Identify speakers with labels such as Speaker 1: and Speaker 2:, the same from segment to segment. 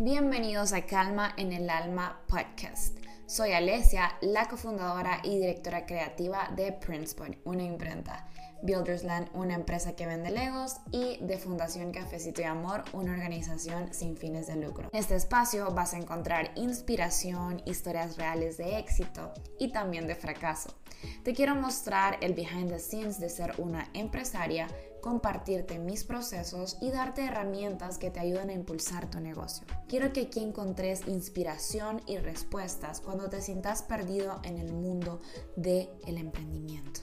Speaker 1: Bienvenidos a Calma en el Alma podcast. Soy Alesia, la cofundadora y directora creativa de Princepoint, una imprenta, Buildersland, una empresa que vende legos, y de Fundación Cafecito y Amor, una organización sin fines de lucro. En este espacio vas a encontrar inspiración, historias reales de éxito y también de fracaso. Te quiero mostrar el behind the scenes de ser una empresaria compartirte mis procesos y darte herramientas que te ayuden a impulsar tu negocio. Quiero que aquí encontres inspiración y respuestas cuando te sientas perdido en el mundo del el emprendimiento.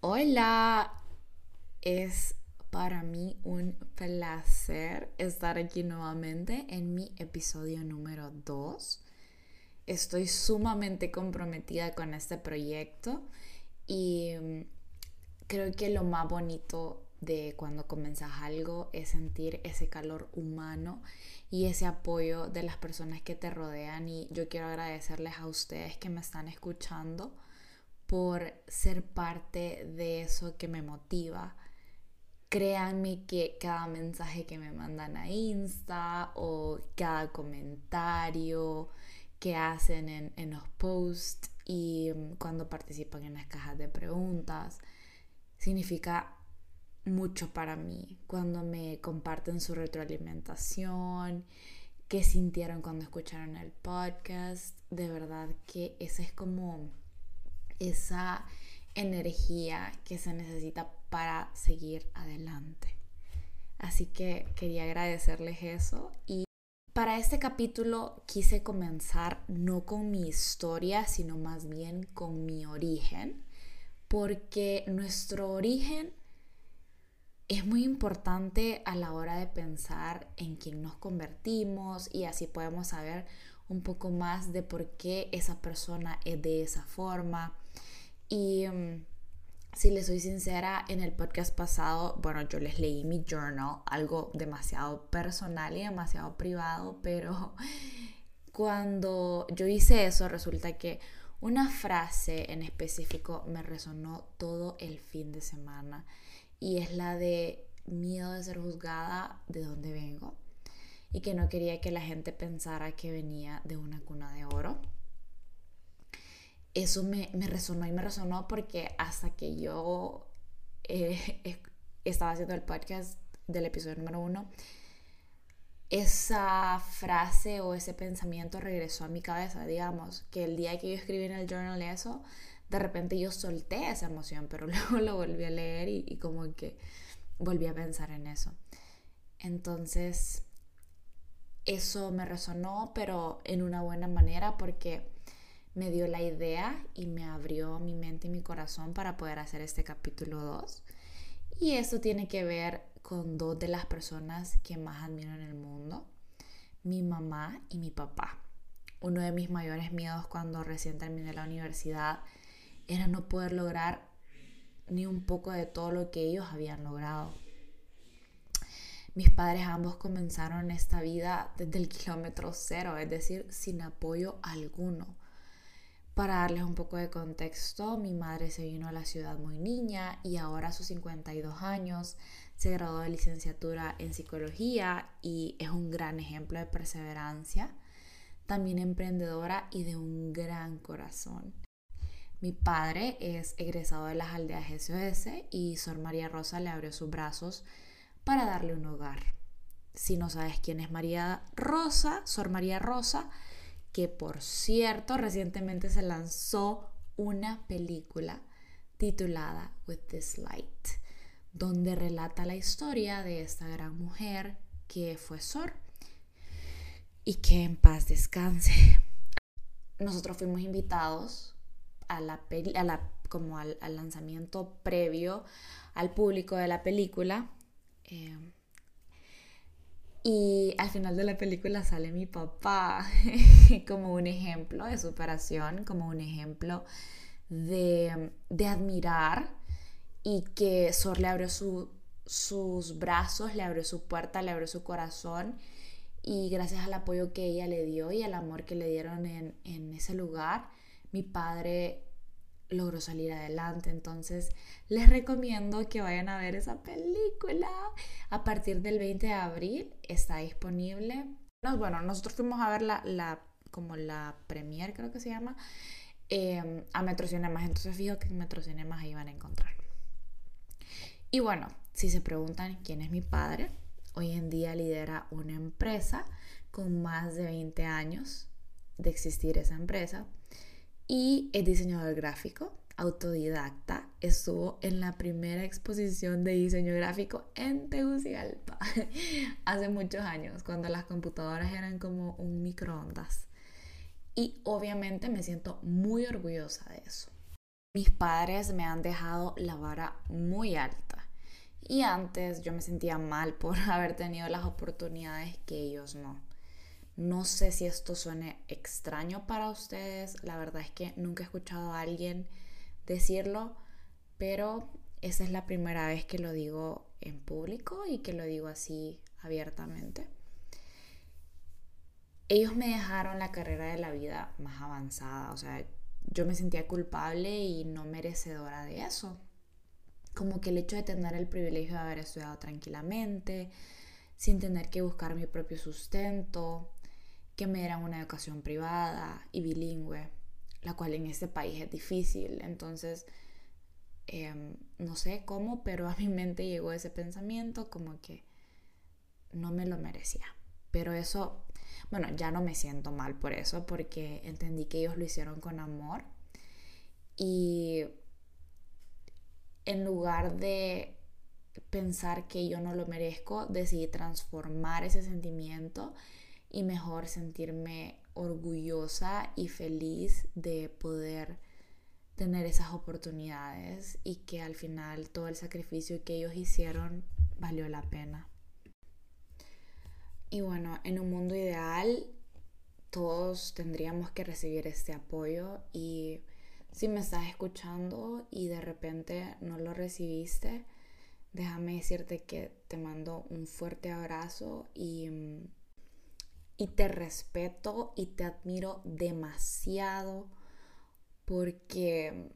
Speaker 1: Hola, es para mí un placer estar aquí nuevamente en mi episodio número 2. Estoy sumamente comprometida con este proyecto y creo que lo más bonito de cuando comenzas algo es sentir ese calor humano y ese apoyo de las personas que te rodean y yo quiero agradecerles a ustedes que me están escuchando por ser parte de eso que me motiva. Créanme que cada mensaje que me mandan a Insta o cada comentario que hacen en, en los posts y mm, cuando participan en las cajas de preguntas, significa mucho para mí cuando me comparten su retroalimentación, qué sintieron cuando escucharon el podcast. De verdad que esa es como esa energía que se necesita para seguir adelante. Así que quería agradecerles eso y para este capítulo quise comenzar no con mi historia, sino más bien con mi origen porque nuestro origen es muy importante a la hora de pensar en quién nos convertimos y así podemos saber un poco más de por qué esa persona es de esa forma. Y mm, si les soy sincera, en el podcast pasado, bueno, yo les leí mi journal, algo demasiado personal y demasiado privado, pero cuando yo hice eso resulta que una frase en específico me resonó todo el fin de semana y es la de miedo de ser juzgada de dónde vengo y que no quería que la gente pensara que venía de una cuna de oro. Eso me, resonó y me resonó porque hasta que yo eh, estaba haciendo el podcast del episodio número uno, esa frase o ese pensamiento regresó a mi cabeza, digamos, que el día que yo escribí en el journal eso, de repente yo solté esa emoción, pero luego lo volví a leer y, como que volví a pensar en eso. Entonces, eso me resonó, pero en una buena manera porque me dio la idea y me abrió mi mente y mi corazón para poder hacer este capítulo 2. Y eso tiene que ver con dos de las personas que más admiro en el mundo, mi mamá y mi papá. Uno de mis mayores miedos cuando recién terminé la universidad era no poder lograr ni un poco de todo lo que ellos habían logrado. Mis padres ambos comenzaron esta vida desde el kilómetro cero, es decir, sin apoyo alguno. Para darles un poco de contexto, mi madre se vino a la ciudad muy niña y ahora a sus 52 años se graduó de licenciatura en psicología y es un gran ejemplo de perseverancia, también emprendedora y de un gran corazón. Mi padre es egresado de las aldeas SOS y Sor María Rosa le abrió sus brazos para darle un hogar. Si no sabes quién es María Rosa, Sor María Rosa, que por cierto recientemente se lanzó una película titulada With This Light donde relata la historia de esta gran mujer que fue Sor y que en paz descanse. Nosotros fuimos invitados a la, como al, lanzamiento previo al público de la película. Eh, y al final de la película sale mi papá como un ejemplo de superación, como un ejemplo de, de admirar y que Sor le abrió sus brazos, le abrió su puerta, le abrió su corazón y gracias al apoyo que ella le dio y al amor que le dieron en, ese lugar, mi padre logró salir adelante. Entonces les recomiendo que vayan a ver esa película. A partir del 20 de abril está disponible. bueno, nosotros fuimos a ver la, la como la premier creo que se llama, eh, a Metrocinemas. Entonces fijo que en Metrocinemas ahí van a encontrar. Y bueno, si se preguntan quién es mi padre, hoy en día lidera una empresa con más de 20 años de existir esa empresa y es diseñador gráfico, autodidacta, estuvo en la primera exposición de diseño gráfico en Tegucigalpa hace muchos años, cuando las computadoras eran como un microondas. Y obviamente me siento muy orgullosa de eso. Mis padres me han dejado la vara muy alta. Y antes yo me sentía mal por haber tenido las oportunidades que ellos no. No sé si esto suene extraño para ustedes, la verdad es que nunca he escuchado a alguien decirlo, pero esa es la primera vez que lo digo en público y que lo digo así abiertamente. Ellos me dejaron la carrera de la vida más avanzada, o sea, yo me sentía culpable y no merecedora de eso. Como que el hecho de tener el privilegio de haber estudiado tranquilamente, sin tener que buscar mi propio sustento, que me dieran una educación privada y bilingüe, la cual en este país es difícil. Entonces, em, no sé cómo, pero a mi mente llegó ese pensamiento como que no me lo merecía. Pero eso, bueno, ya no me siento mal por eso, porque entendí que ellos lo hicieron con amor. Y en lugar de pensar que yo no lo merezco, decidí transformar ese sentimiento y mejor sentirme orgullosa y feliz de poder tener esas oportunidades y que al final todo el sacrificio que ellos hicieron valió la pena. Y bueno, en un mundo ideal todos tendríamos que recibir este apoyo y si me estás escuchando y de repente no lo recibiste, déjame decirte que te mando un fuerte abrazo y mm, y te respeto y te admiro demasiado porque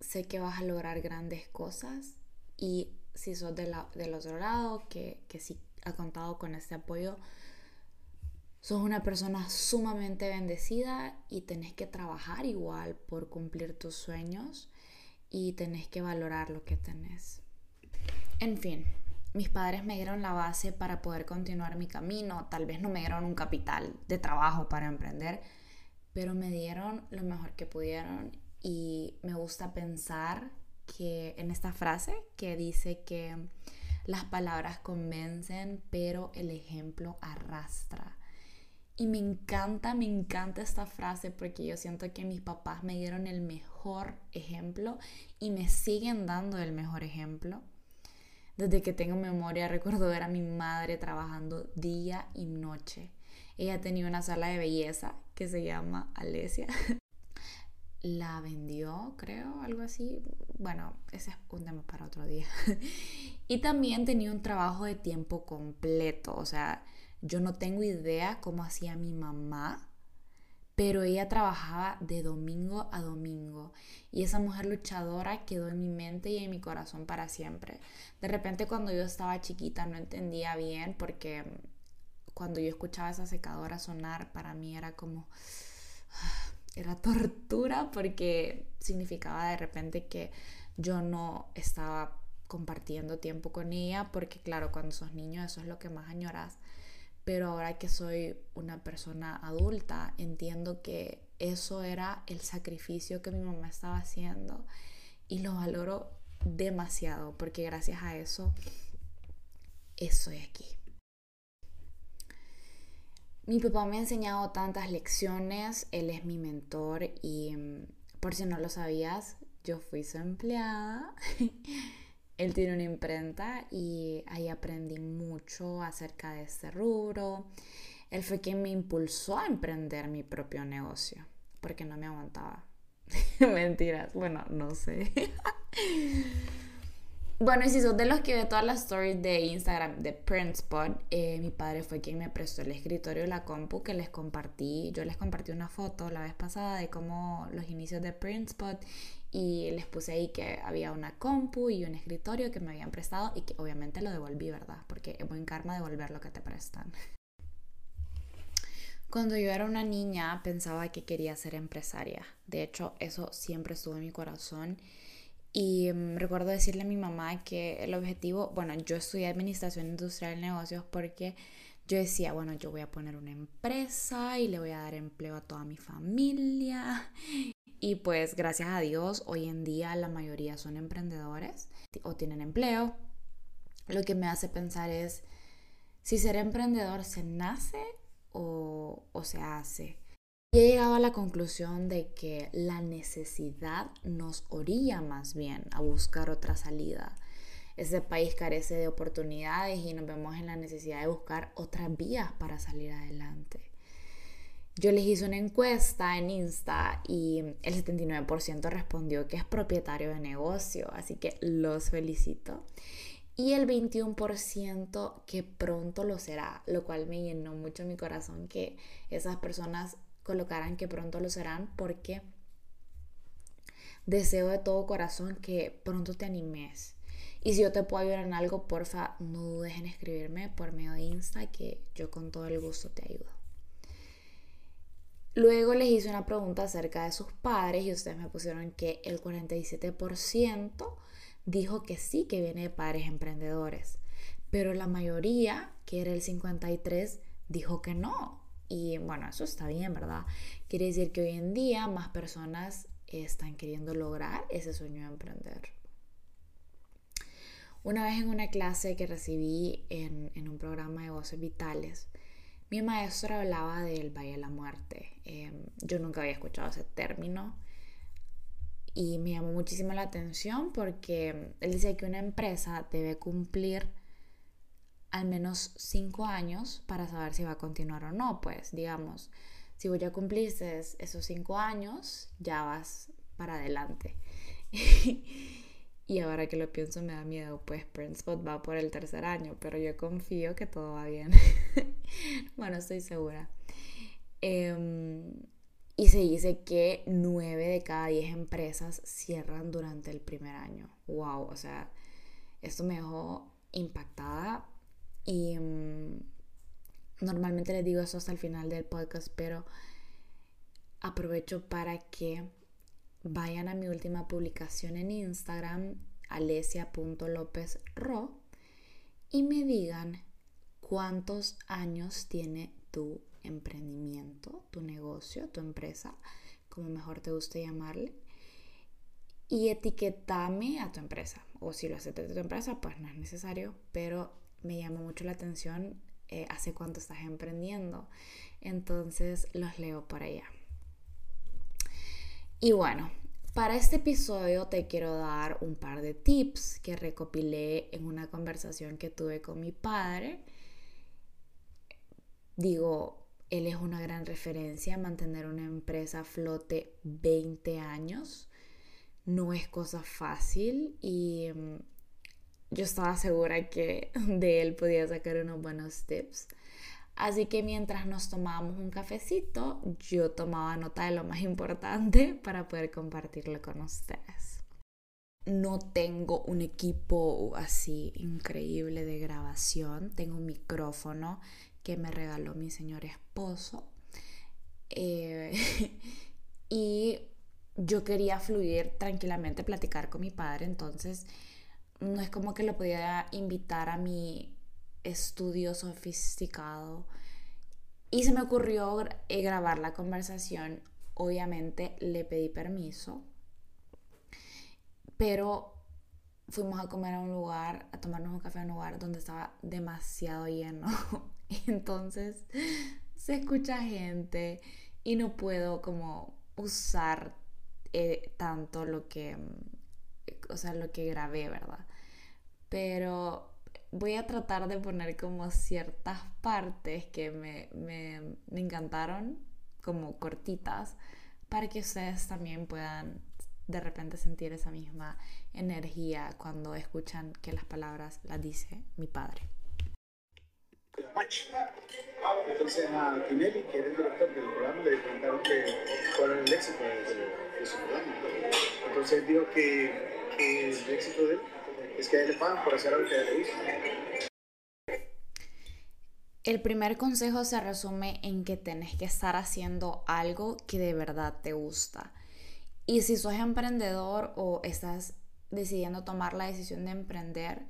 Speaker 1: sé que vas a lograr grandes cosas y si sos de la, del otro lado, que, que sí ha contado con este apoyo, sos una persona sumamente bendecida y tenés que trabajar igual por cumplir tus sueños y tenés que valorar lo que tenés. En fin, mis padres me dieron la base para poder continuar mi camino. Tal vez no me dieron un capital de trabajo para emprender, pero me dieron lo mejor que pudieron y me gusta pensar que en esta frase que dice que las palabras convencen, pero el ejemplo arrastra. Y me encanta, me encanta esta frase porque yo siento que mis papás me dieron el mejor ejemplo y me siguen dando el mejor ejemplo. Desde que tengo memoria recuerdo ver a mi madre trabajando día y noche. Ella tenía una sala de belleza que se llama Alesia. La vendió, creo, algo así. Bueno, ese es un tema para otro día. y también tenía un trabajo de tiempo completo. O sea, yo no tengo idea cómo hacía mi mamá pero ella trabajaba de domingo a domingo y esa mujer luchadora quedó en mi mente y en mi corazón para siempre. De repente cuando yo estaba chiquita no entendía bien porque cuando yo escuchaba esa secadora sonar para mí era como era tortura porque significaba de repente que yo no estaba compartiendo tiempo con ella porque claro, cuando sos niño eso es lo que más añoras pero ahora que soy una persona adulta, entiendo que eso era el sacrificio que mi mamá estaba haciendo y lo valoro demasiado porque gracias a eso estoy aquí. Mi papá me ha enseñado tantas lecciones, él es mi mentor y mm, por si no lo sabías, yo fui su empleada Él tiene una imprenta y ahí aprendí mucho acerca de este rubro. Él fue quien me impulsó a emprender mi propio negocio, porque no me aguantaba. Mentiras, bueno, no sé. Bueno, y si sos de los que ve todas las stories de Instagram de Printspot, eh, mi padre fue quien me prestó el escritorio, la compu que les compartí. Yo les compartí una foto la vez pasada de cómo los inicios de Printspot y les puse ahí que había una compu y un escritorio que me habían prestado y que obviamente lo devolví, ¿verdad? Porque es buen karma devolver lo que te prestan. Cuando yo era una niña pensaba que quería ser empresaria. De hecho, eso siempre estuvo en mi corazón y mm, recuerdo decirle a mi mamá que el objetivo, bueno, yo estudié Administración Industrial de Negocios porque yo decía, bueno, yo voy a poner una empresa y le voy a dar empleo a toda mi familia. Y pues gracias a Dios, hoy en día la mayoría son emprendedores o tienen empleo. Lo que me hace pensar es si ser emprendedor se nace o, se hace. Y he llegado a la conclusión de que la necesidad nos orilla más bien a buscar otra salida. Ese país carece de oportunidades y nos vemos en la necesidad de buscar otras vías para salir adelante. Yo les hice una encuesta en Insta y el 79% respondió que es propietario de negocio, así que los felicito. Y el 21% que pronto lo será, lo cual me llenó mucho mi corazón que esas personas colocaran que pronto lo serán porque deseo de todo corazón que pronto te animes. Y si yo te puedo ayudar en algo, porfa, no dudes en escribirme por medio de Insta que yo con todo el gusto te ayudo. Luego les hice una pregunta acerca de sus padres y ustedes me pusieron que el 47% dijo que sí, que viene de padres emprendedores. Pero la mayoría, que era el 53%, dijo que no, y bueno, eso está bien, ¿verdad? Quiere decir que hoy en día más personas están queriendo lograr ese sueño de emprender. Una vez en una clase que recibí en, un programa de voces vitales, mi maestro hablaba del Valle de la Muerte. Em, yo nunca había escuchado ese término y me llamó muchísimo la atención porque él dice que una empresa debe cumplir al menos cinco años para saber si va a continuar o no. Pues digamos, si voy a cumplirse esos cinco años, ya vas para adelante. y ahora que lo pienso me da miedo, pues Spot va por el tercer año, pero yo confío que todo va bien. bueno, estoy segura. Em, y se dice que nueve de cada diez empresas cierran durante el primer año. ¡Wow! O sea, esto me dejó impactada y mm, normalmente les digo eso hasta el final del podcast, pero aprovecho para que vayan a mi última publicación en Instagram, alesia.lopezro, y me digan cuántos años tiene tu emprendimiento, tu negocio, tu empresa, como mejor te guste llamarle, y etiquetame a tu empresa. O si lo haces de tu empresa, pues no es necesario, pero me llama mucho la atención eh, hace cuánto estás emprendiendo. Entonces los leo por allá. Y bueno, para este episodio te quiero dar un par de tips que recopilé en una conversación que tuve con mi padre. Digo, él es una gran referencia. Mantener una empresa a flote 20 años no es cosa fácil y mm, yo estaba segura que de él podía sacar unos buenos tips. Así que mientras nos tomábamos un cafecito, yo tomaba nota de lo más importante para poder compartirlo con ustedes. No tengo un equipo así increíble de grabación. Tengo un micrófono que me regaló mi señor esposo. Eh, y yo quería fluir tranquilamente, platicar con mi padre. Entonces no es como que lo podía invitar a mi estudio sofisticado. Y se me ocurrió eh, grabar la conversación. Obviamente le pedí permiso. Pero fuimos a comer a un lugar, a tomarnos un café a un lugar donde estaba demasiado lleno. Entonces se escucha gente y no puedo como usar eh, tanto lo que, o sea, lo que grabé, ¿verdad? pero voy a tratar de poner como ciertas partes que me, encantaron, como cortitas, para que ustedes también puedan de repente sentir esa misma energía cuando escuchan que las palabras las dice mi padre.
Speaker 2: Entonces a Tinelli, que era el director del programa, le preguntaron que, cuál era el éxito de, su programa. Entonces dijo que, que, el éxito de él es que le pagan por hacer algo que le gusta.
Speaker 1: El primer consejo se resume en que tenés que estar haciendo algo que de verdad te gusta. Y si sos emprendedor o estás decidiendo tomar la decisión de emprender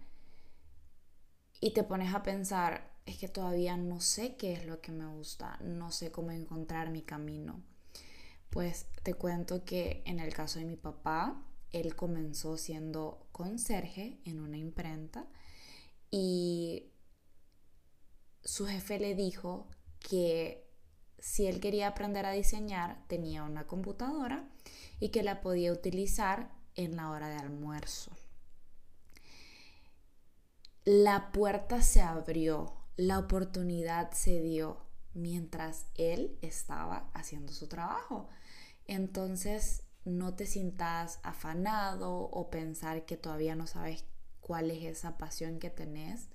Speaker 1: y te pones a pensar, es que todavía no sé qué es lo que me gusta, no sé cómo encontrar mi camino. Pues te cuento que en el caso de mi papá, él comenzó siendo conserje en una imprenta y su jefe le dijo que si él quería aprender a diseñar tenía una computadora y que la podía utilizar en la hora de almuerzo. La puerta se abrió, la oportunidad se dio mientras él estaba haciendo su trabajo. Entonces no te sientas afanado o pensar que todavía no sabes cuál es esa pasión que tenés,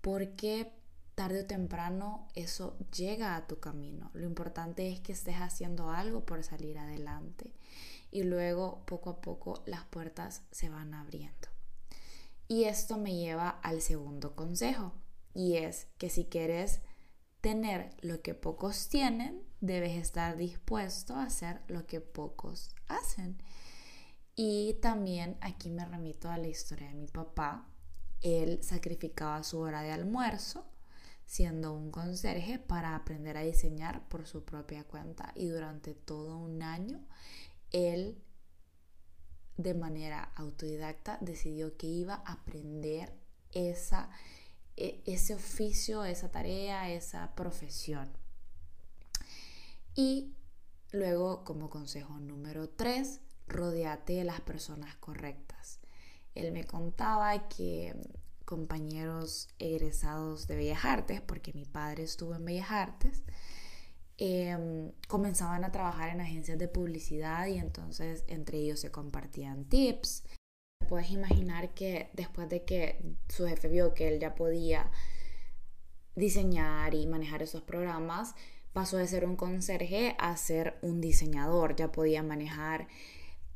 Speaker 1: porque tarde o temprano eso llega a tu camino. Lo importante es que estés haciendo algo por salir adelante y luego poco a poco las puertas se van abriendo. Y esto me lleva al segundo consejo y es que si quieres tener lo que pocos tienen, debes estar dispuesto a hacer lo que pocos hacen. Y también aquí me remito a la historia de mi papá. Él sacrificaba su hora de almuerzo siendo un conserje para aprender a diseñar por su propia cuenta y durante todo un año él de manera autodidacta decidió que iba a aprender esa, e, ese oficio, esa tarea, esa profesión. Y luego, como consejo número 3, rodeate de las personas correctas. Él me contaba que compañeros egresados de Bellas Artes, porque mi padre estuvo en Bellas Artes, em, comenzaban a trabajar en agencias de publicidad y entonces entre ellos se compartían tips. Puedes imaginar que después de que su jefe vio que él ya podía diseñar y manejar esos programas, pasó de ser un conserje a ser un diseñador, ya podía manejar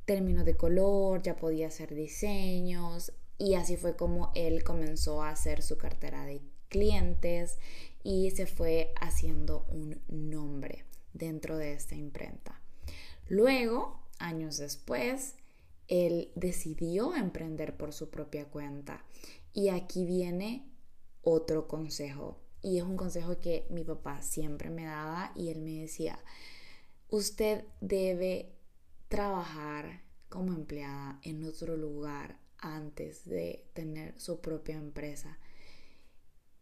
Speaker 1: términos de color, ya podía hacer diseños, y así fue como él comenzó a hacer su cartera de clientes y se fue haciendo un nombre dentro de esta imprenta. Luego, años después, él decidió emprender por su propia cuenta. Y aquí viene otro consejo. Y es un consejo que mi papá siempre me daba y él me decía, usted debe trabajar como empleada en otro lugar antes de tener su propia empresa.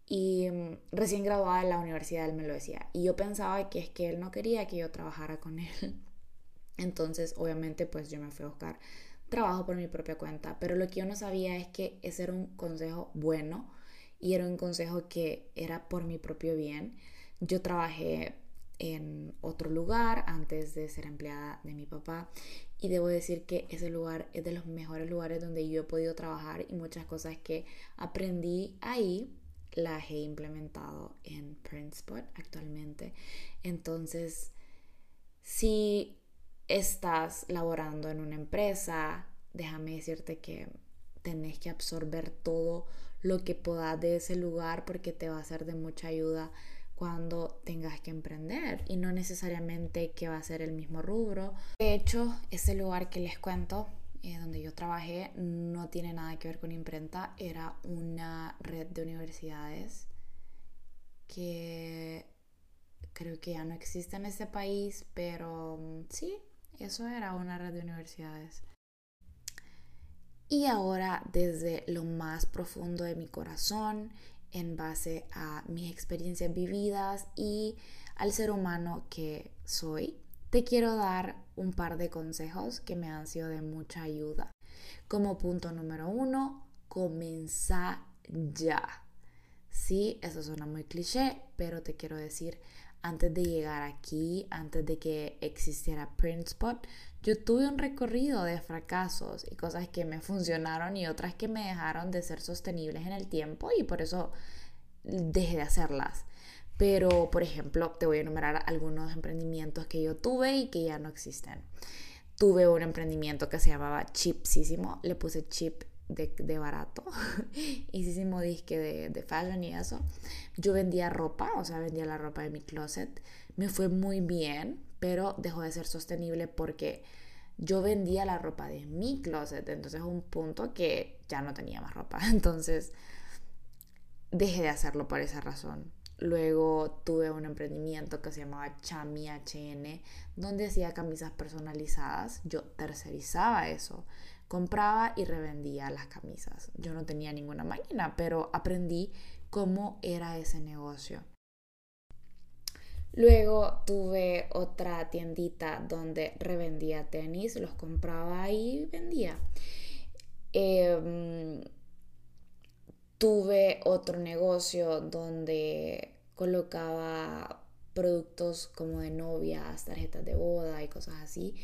Speaker 1: Y mm, recién graduada de la universidad él me lo decía. Y yo pensaba que es que él no quería que yo trabajara con él. Entonces, obviamente, pues yo me fui a buscar trabajo por mi propia cuenta. Pero lo que yo no sabía es que ese era un consejo bueno y era un consejo que era por mi propio bien. Yo trabajé en otro lugar antes de ser empleada de mi papá y debo decir que ese lugar es de los mejores lugares donde yo he podido trabajar y muchas cosas que aprendí ahí las he implementado en Printspot actualmente. Entonces, si estás laborando en una empresa, déjame decirte que tenés que absorber todo lo que puedas de ese lugar porque te va a ser de mucha ayuda cuando tengas que emprender y no necesariamente que va a ser el mismo rubro. De hecho, ese lugar que les cuento, eh, donde yo trabajé, no tiene nada que ver con imprenta, era una red de universidades que creo que ya no existe en ese país, pero mm, sí, eso era una red de universidades. Y ahora, desde lo más profundo de mi corazón, en base a mis experiencias vividas y al ser humano que soy, te quiero dar un par de consejos que me han sido de mucha ayuda. Como punto número uno, comienza ya. Sí, eso suena muy cliché, pero te quiero decir, antes de llegar aquí, antes de que existiera Printspot, yo tuve un recorrido de fracasos y cosas que me funcionaron y otras que me dejaron de ser sostenibles en el tiempo y por eso dejé de hacerlas. Pero, por ejemplo, te voy a enumerar algunos emprendimientos que yo tuve y que ya no existen. Tuve un emprendimiento que se llamaba Chipsísimo, le puse chip de, barato, hicimos disque de, de fashion y eso. Yo vendía ropa, o sea, vendía la ropa de mi closet. Me fue muy bien, pero dejó de ser sostenible porque yo vendía la ropa de mi closet. Entonces, un punto que ya no tenía más ropa. Entonces, dejé de hacerlo por esa razón. Luego tuve un emprendimiento que se llamaba Chami HN, donde hacía camisas personalizadas. Yo tercerizaba eso compraba y revendía las camisas. Yo no tenía ninguna máquina, pero aprendí cómo era ese negocio. Luego tuve otra tiendita donde revendía tenis, los compraba y vendía. Em, tuve otro negocio donde colocaba productos como de novias, tarjetas de boda y cosas así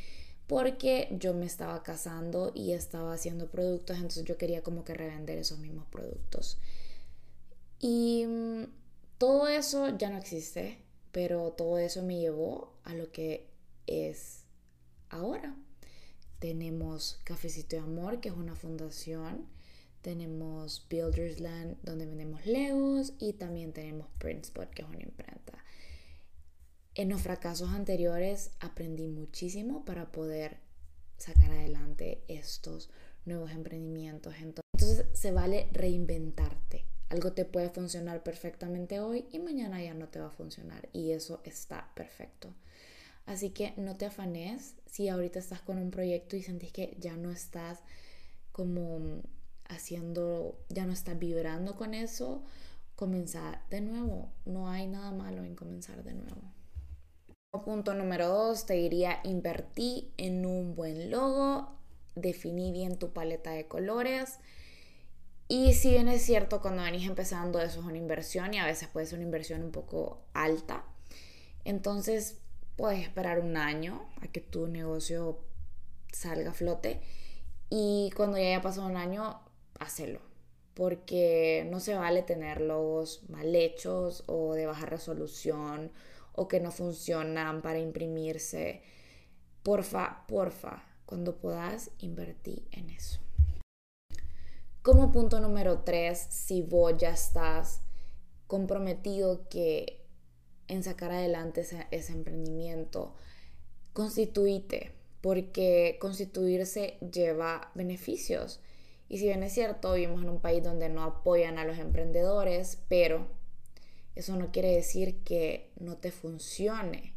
Speaker 1: porque yo me estaba casando y estaba haciendo productos, entonces yo quería como que revender esos mismos productos. Y mm, todo eso ya no existe, pero todo eso me llevó a lo que es ahora. Tenemos Cafecito de Amor, que es una fundación. Tenemos Builders Land, donde vendemos Legos. Y también tenemos Printspot, que es una imprenta. En los fracasos anteriores aprendí muchísimo para poder sacar adelante estos nuevos emprendimientos. Entonces se vale reinventarte. Algo te puede funcionar perfectamente hoy y mañana ya no te va a funcionar y eso está perfecto. Así que no te afanes si ahorita estás con un proyecto y sentís que ya no estás como haciendo, ya no estás vibrando con eso, comenzar de nuevo. No hay nada malo en comenzar de nuevo. Punto número dos, te diría invertí en un buen logo, definí bien tu paleta de colores. Y si bien es cierto, cuando venís empezando eso es una inversión y a veces puede ser una inversión un poco alta. Entonces puedes esperar un año a que tu negocio salga a flote y cuando ya haya pasado un año, hacelo. Porque no se vale tener logos mal hechos o de baja resolución o que no funcionan para imprimirse. Porfa, porfa, cuando puedas invertir en eso. Como punto número tres, si vos ya estás comprometido que en sacar adelante ese, ese emprendimiento, constituite, porque constituirse lleva beneficios. Y si bien es cierto, vivimos en un país donde no apoyan a los emprendedores, pero eso no quiere decir que no te funcione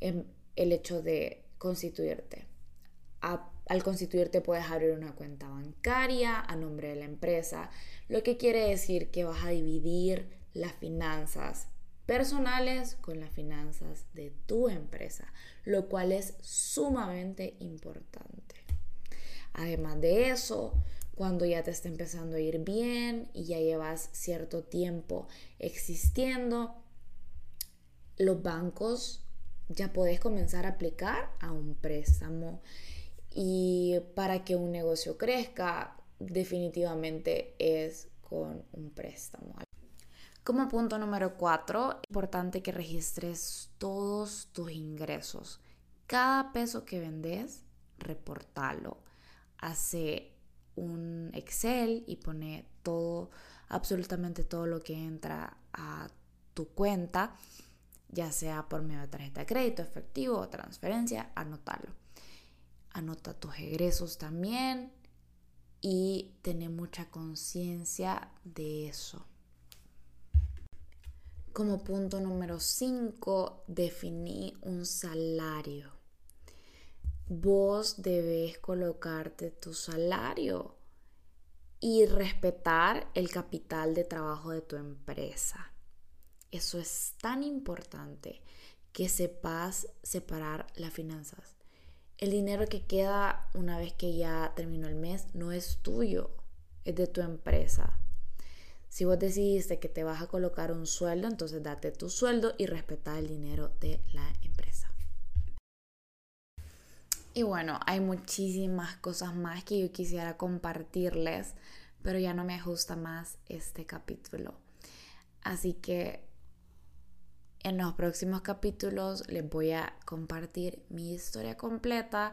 Speaker 1: el hecho de constituirte. al constituirte puedes abrir una cuenta bancaria a nombre de la empresa, lo que quiere decir que vas a dividir las finanzas personales con las finanzas de tu empresa, lo cual es sumamente importante. Además de eso, cuando ya te está empezando a ir bien y ya llevas cierto tiempo existiendo, los bancos ya puedes comenzar a aplicar a un préstamo. Y para que un negocio crezca, definitivamente es con un préstamo. Como punto número cuatro, es importante que registres todos tus ingresos. Cada peso que vendes, reportalo. Hace un Excel y pone todo, absolutamente todo lo que entra a tu cuenta, ya sea por medio de tarjeta de crédito, efectivo o transferencia, anótalo. Anota tus egresos también y tener mucha conciencia de eso. Como punto número 5, definí un salario vos debes colocarte tu salario y respetar el capital de trabajo de tu empresa. Eso es tan importante que sepas separar las finanzas. El dinero que queda una vez que ya terminó el mes no es tuyo, es de tu empresa. Si vos decidiste que te vas a colocar un sueldo, entonces date tu sueldo y respeta el dinero de la empresa. Y bueno, hay muchísimas cosas más que yo quisiera compartirles, pero ya no me ajusta más este capítulo. Así que en los próximos capítulos les voy a compartir mi historia completa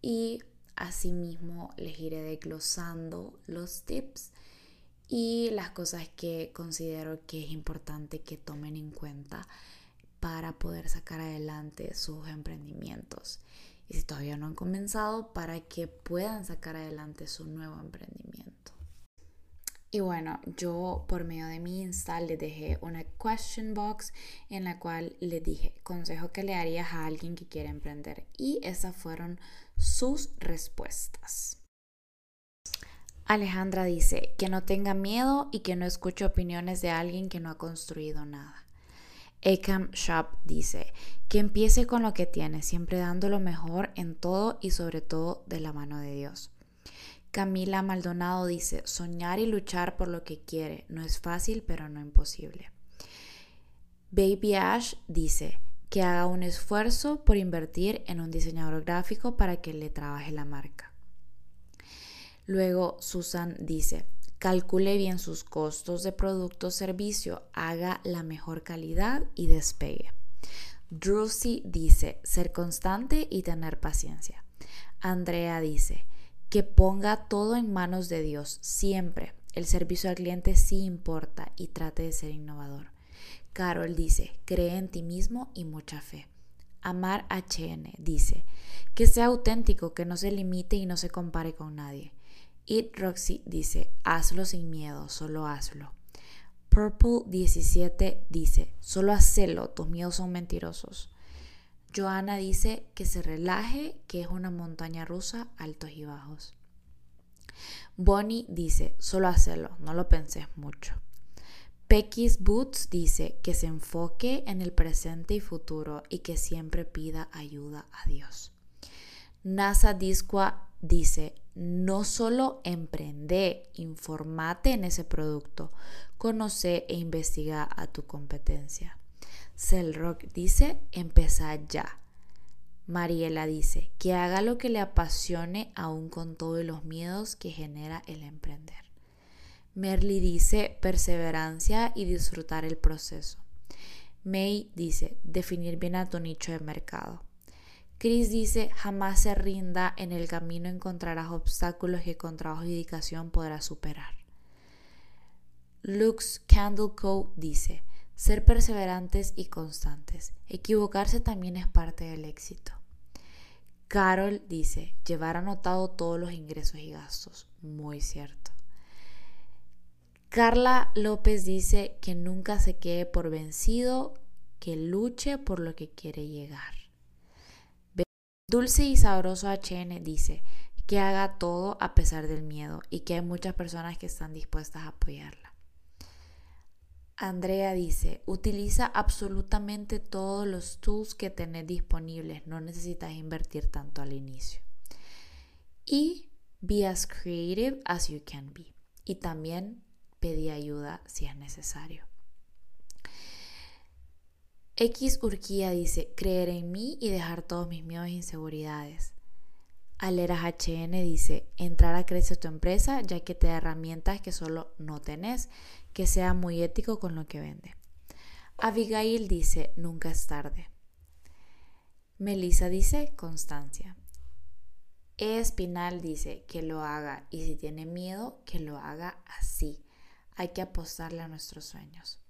Speaker 1: y asimismo les iré desglosando los tips y las cosas que considero que es importante que tomen en cuenta para poder sacar adelante sus emprendimientos. Y si todavía no han comenzado, para que puedan sacar adelante su nuevo emprendimiento. Y bueno, yo por medio de mi Insta le dejé una question box en la cual le dije consejo que le harías a alguien que quiere emprender. Y esas fueron sus respuestas. Alejandra dice que no tenga miedo y que no escuche opiniones de alguien que no ha construido nada. Ecam Shop dice que empiece con lo que tiene, siempre dando lo mejor en todo y sobre todo de la mano de Dios. Camila Maldonado dice, soñar y luchar por lo que quiere, no es fácil pero no imposible. Baby Ash dice que haga un esfuerzo por invertir en un diseñador gráfico para que le trabaje la marca. Luego Susan dice, calcule bien sus costos de producto o servicio, haga la mejor calidad y despegue. Drusy dice, ser constante y tener paciencia. Andrea dice, que ponga todo en manos de Dios, siempre. El servicio al cliente sí importa y trate de ser innovador. Carol dice, cree en ti mismo y mucha fe. Amar HN dice, que sea auténtico, que no se limite y no se compare con nadie. It Roxy dice, hazlo sin miedo, solo hazlo. Purple 17 dice, solo hazlo, tus miedos son mentirosos. Joana dice que se relaje, que es una montaña rusa, altos y bajos. Bonnie dice, solo hazlo, no lo penses mucho. Pecky's Boots dice que se enfoque en el presente y futuro y que siempre pida ayuda a Dios. NASA Disqua dice, no solo emprende, informate en ese producto, conoce e investiga a tu competencia. Rock dice, empieza ya. Mariela dice, que haga lo que le apasione aún con todos los miedos que genera el emprender. Merly dice, perseverancia y disfrutar el proceso. May dice, definir bien a tu nicho de mercado. Chris dice, jamás se rinda, en el camino encontrarás obstáculos que con trabajo y dedicación podrás superar. Lux Candle Co. dice, ser perseverantes y constantes. Equivocarse también es parte del éxito. Carol dice, llevar anotado todos los ingresos y gastos. Muy cierto. Carla López dice que nunca se quede por vencido, que luche por lo que quiere llegar. Dulce y sabroso HN dice que haga todo a pesar del miedo y que hay muchas personas que están dispuestas a apoyarla. Andrea dice, utiliza absolutamente todos los tools que tenés disponibles, no necesitas invertir tanto al inicio. Y be as creative as you can be. Y también pedí ayuda si es necesario. X Urquía dice, creer en mí y dejar todos mis miedos e inseguridades. Aleras HN dice, entrar a crecer tu empresa ya que te da herramientas que solo no tenés, que sea muy ético con lo que vende. Abigail dice, nunca es tarde. Melissa dice, constancia. E Espinal dice, que lo haga y si tiene miedo, que lo haga así. Hay que apostarle a nuestros sueños.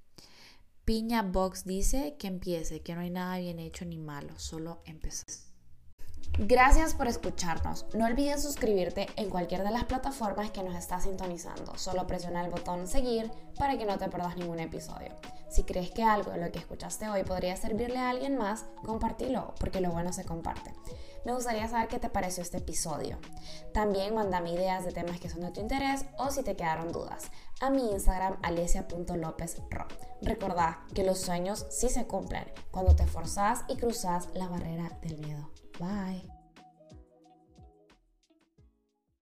Speaker 1: Piña Box dice que empiece, que no hay nada bien hecho ni malo, solo empezar.
Speaker 3: Gracias por escucharnos. No olvides suscribirte en cualquier de las plataformas que nos está sintonizando. Solo presiona el botón seguir para que no te pierdas ningún episodio. Si crees que algo de lo que escuchaste hoy podría servirle a alguien más, compártelo, porque lo bueno se comparte. Me gustaría saber qué te pareció este episodio. También mandame ideas de temas que son de tu interés o si te quedaron dudas a mi Instagram alesia.lopezro. Recordá que los sueños sí se cumplen cuando te esforzás y cruzas la barrera del miedo. Bye.